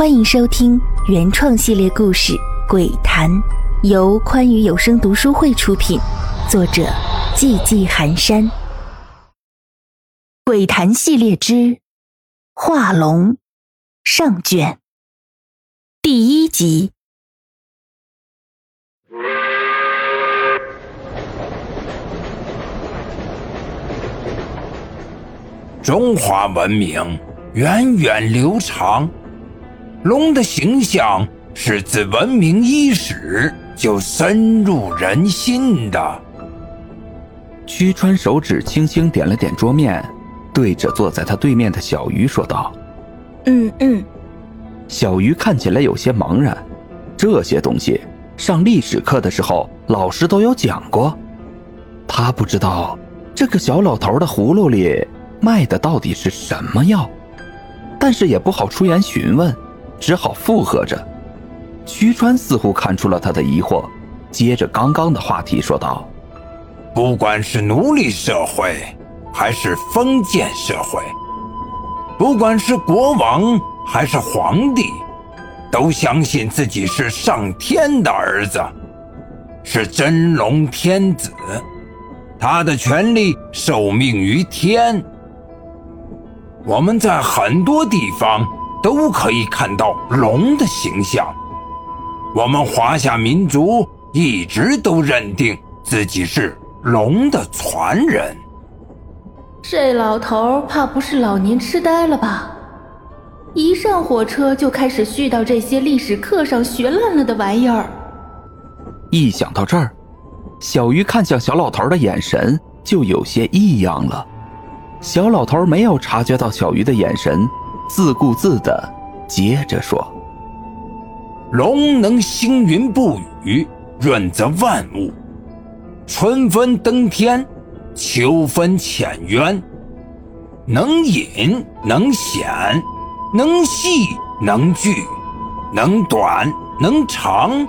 欢迎收听原创系列故事《鬼谈》，由宽裕有声读书会出品，作者寂寂寒山。《鬼谈》系列之《画龙》上卷第一集。中华文明源远流长，龙的形象是自文明伊始就深入人心的。屈川手指轻轻点了点桌面，对着坐在他对面的小鱼说道：“嗯嗯。”小鱼看起来有些茫然，这些东西上历史课的时候老师都有讲过，他不知道这个小老头的葫芦里。卖的到底是什么药？但是也不好出言询问，只好附和着。徐川似乎看出了他的疑惑，接着刚刚的话题说道：“不管是奴隶社会，还是封建社会，不管是国王还是皇帝，都相信自己是上天的儿子，是真龙天子，他的权力受命于天。”我们在很多地方都可以看到龙的形象。我们华夏民族一直都认定自己是龙的传人。这老头怕不是老年痴呆了吧？一上火车就开始絮叨这些历史课上学烂了的玩意儿。一想到这儿，小鱼看向小老头的眼神就有些异样了。小老头没有察觉到小鱼的眼神，自顾自的接着说：“龙能兴云布雨，润泽万物；春分登天，秋分潜渊。能隐能显，能细能聚，能短能长。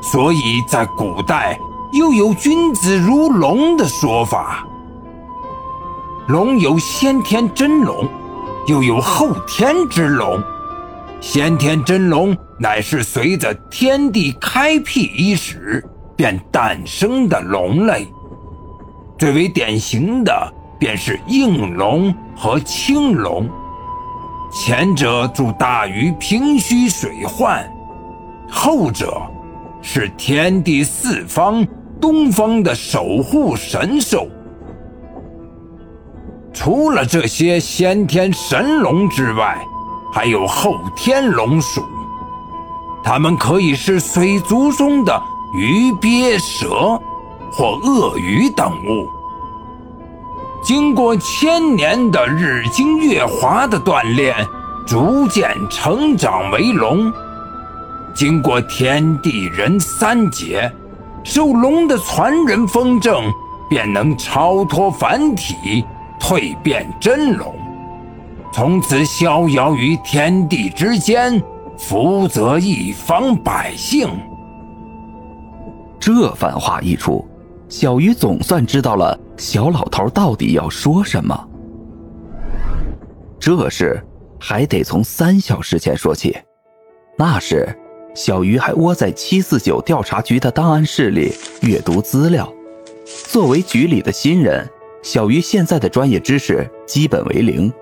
所以在古代又有‘君子如龙’的说法。”龙有先天真龙，又有后天之龙。先天真龙乃是随着天地开辟伊始便诞生的龙类，最为典型的便是应龙和青龙。前者助大禹平虚水患，后者是天地四方、东方的守护神兽。除了这些先天神龙之外，还有后天龙属，它们可以是水族中的鱼鳖蛇或鳄鱼等物。经过千年的日精月华的锻炼，逐渐成长为龙。经过天地人三劫，受龙的传人风正，便能超脱凡体。蜕变真龙，从此逍遥于天地之间，福泽一方百姓。这番话一出，小鱼总算知道了小老头到底要说什么。这事还得从三小时前说起，那时小鱼还窝在七四九调查局的档案室里阅读资料。作为局里的新人。小鱼现在的专业知识基本为零，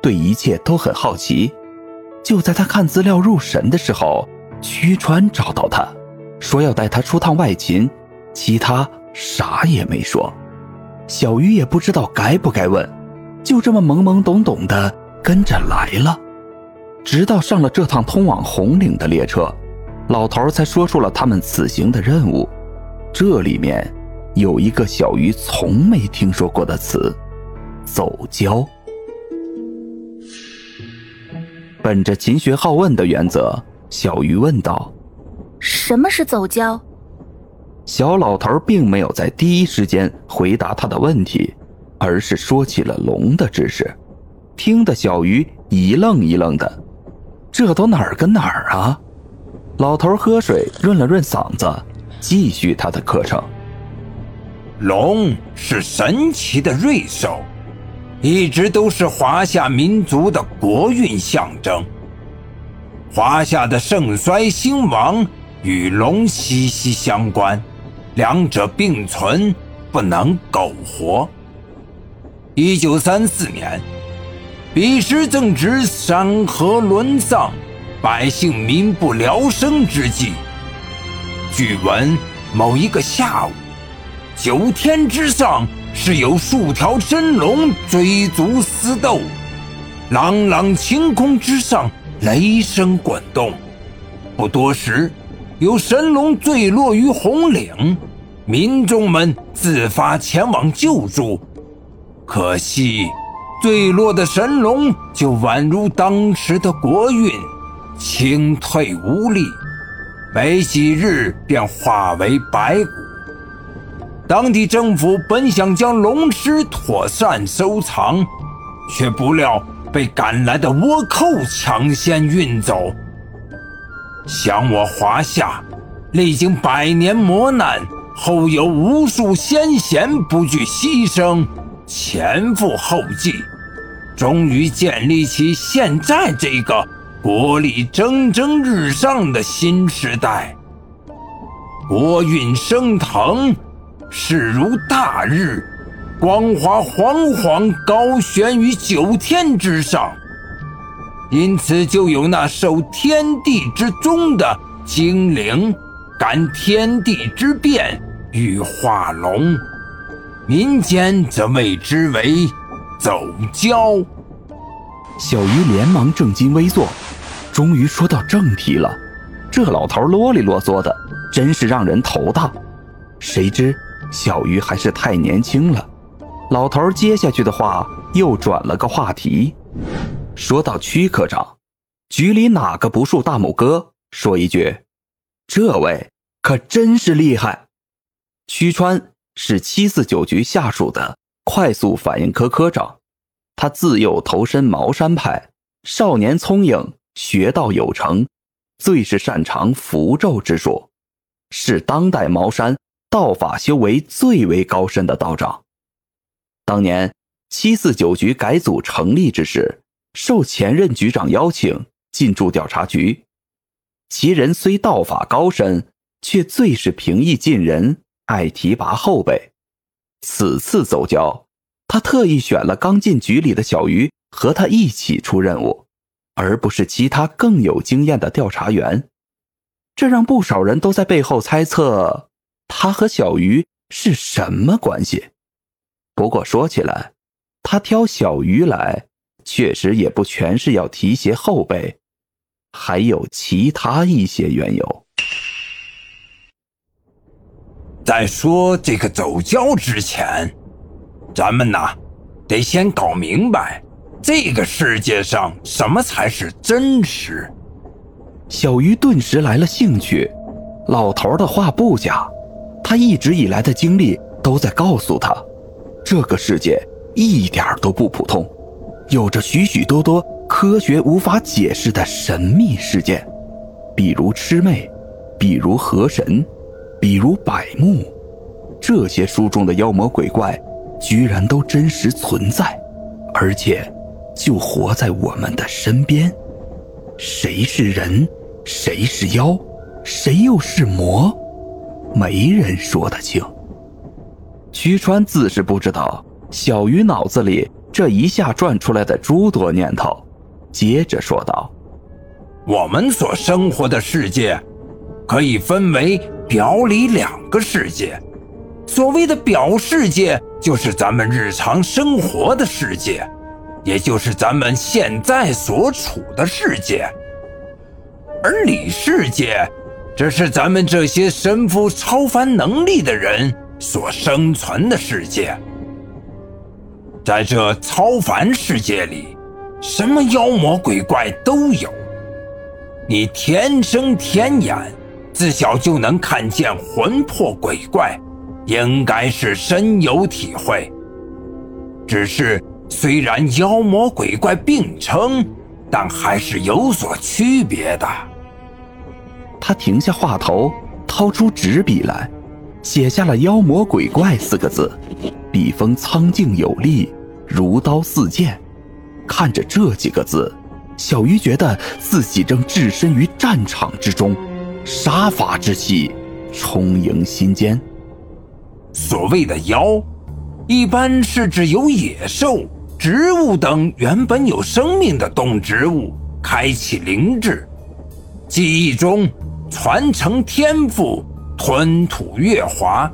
对一切都很好奇。就在他看资料入神的时候，屈川找到他，说要带他出趟外勤，其他啥也没说。小鱼也不知道该不该问，就这么懵懵懂懂的跟着来了。直到上了这趟通往红岭的列车，老头才说出了他们此行的任务。这里面。有一个小鱼从没听说过的词，走交。本着勤学好问的原则，小鱼问道：“什么是走交？”小老头并没有在第一时间回答他的问题，而是说起了龙的知识，听得小鱼一愣一愣的。这都哪儿跟哪儿啊？老头喝水润了润嗓子，继续他的课程。龙是神奇的瑞兽，一直都是华夏民族的国运象征。华夏的盛衰兴亡与龙息息相关，两者并存，不能苟活。一九三四年，彼时正值山河沦丧、百姓民不聊生之际。据闻某一个下午，九天之上是有数条真龙追逐厮斗，朗朗晴空之上。雷声滚动，不多时，有神龙坠落于红岭，民众们自发前往救助。可惜，坠落的神龙就宛如当时的国运，清退无力，没几日便化为白骨。当地政府本想将龙尸妥善收藏，却不料。被赶来的倭寇抢先运走。想我华夏，历经百年磨难，后有无数先贤不惧牺牲，前赴后继，终于建立起现在这个国力蒸蒸日上的新时代。国运升腾，势如大日。光华煌煌，高悬于九天之上，因此就有那受天地之宗的精灵，感天地之变，欲化龙；民间则谓之为走蛟。小鱼连忙正襟危坐，终于说到正题了。这老头啰里啰嗦的，真是让人头大。谁知小鱼还是太年轻了。老头接下去的话又转了个话题，说到曲科长，局里哪个不竖大拇哥？说一句，这位可真是厉害。曲川是七四九局下属的快速反应科科长，他自幼投身茅山派，少年聪颖，学道有成，最是擅长符咒之术，是当代茅山道法修为最为高深的道长。当年七四九局改组成立之时，受前任局长邀请进驻调查局。其人虽道法高深，却最是平易近人，爱提拔后辈。此次走交，他特意选了刚进局里的小鱼和他一起出任务，而不是其他更有经验的调查员。这让不少人都在背后猜测，他和小鱼是什么关系。不过说起来，他挑小鱼来，确实也不全是要提携后辈，还有其他一些缘由。在说这个走交之前，咱们呐，得先搞明白这个世界上什么才是真实。小鱼顿时来了兴趣，老头的话不假，他一直以来的经历都在告诉他。这个世界一点都不普通，有着许许多多科学无法解释的神秘事件，比如魑魅，比如河神，比如百目，这些书中的妖魔鬼怪，居然都真实存在，而且就活在我们的身边。谁是人，谁是妖，谁又是魔，没人说得清。徐川自是不知道小鱼脑子里这一下转出来的诸多念头，接着说道：“我们所生活的世界，可以分为表里两个世界。所谓的表世界，就是咱们日常生活的世界，也就是咱们现在所处的世界；而里世界，这是咱们这些身负超凡能力的人。”所生存的世界，在这超凡世界里，什么妖魔鬼怪都有。你天生天眼，自小就能看见魂魄鬼怪，应该是深有体会。只是虽然妖魔鬼怪并称，但还是有所区别的。他停下话头，掏出纸笔来。写下了“妖魔鬼怪”四个字，笔锋苍劲有力，如刀似剑。看着这几个字，小鱼觉得自己正置身于战场之中，杀伐之气充盈心间。所谓的妖，一般是指由野兽、植物等原本有生命的动植物开启灵智，记忆中传承天赋，吞吐月华，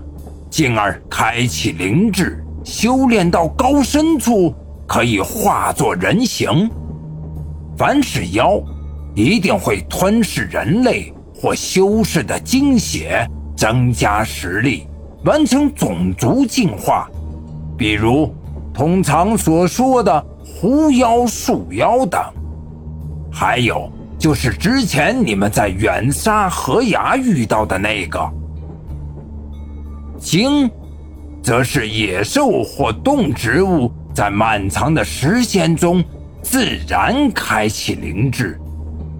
进而开启灵智，修炼到高深处，可以化作人形。凡是妖，一定会吞噬人类或修士的精血，增加实力，完成种族进化。比如通常所说的狐妖、树妖等。还有就是之前你们在远沙河崖遇到的那个精，则是野兽或动植物在漫长的时间中。自然开启灵智，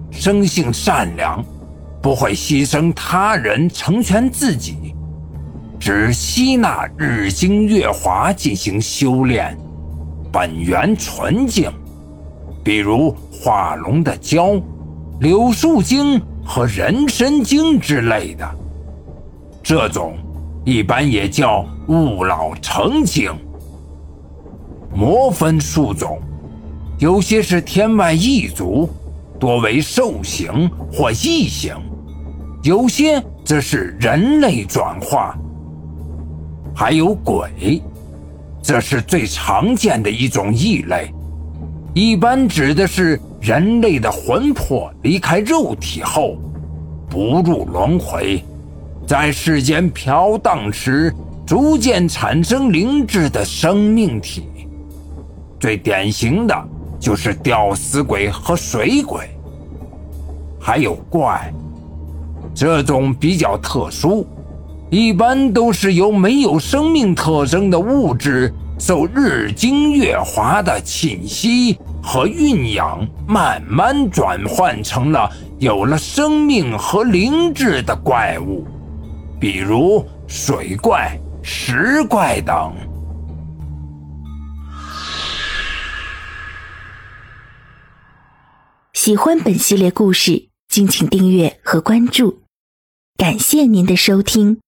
生性善良，不会牺牲他人成全自己，只吸纳日精月华进行修炼，本源纯净。比如化龙的蛟、柳树精和人参精之类的，这种一般也叫物老成精。魔分数种。有些是天外异族，多为兽形或异形；有些则是人类转化。还有鬼，这是最常见的一种异类，一般指的是人类的魂魄离开肉体后，不入轮回，在世间飘荡时，逐渐产生灵智的生命体。最典型的。就是吊死鬼和水鬼，还有怪，这种比较特殊，一般都是由没有生命特征的物质受日精月华的侵袭和蕴养，慢慢转换成了有了生命和灵智的怪物，比如水怪、石怪等。喜欢本系列故事，敬请订阅和关注，感谢您的收听。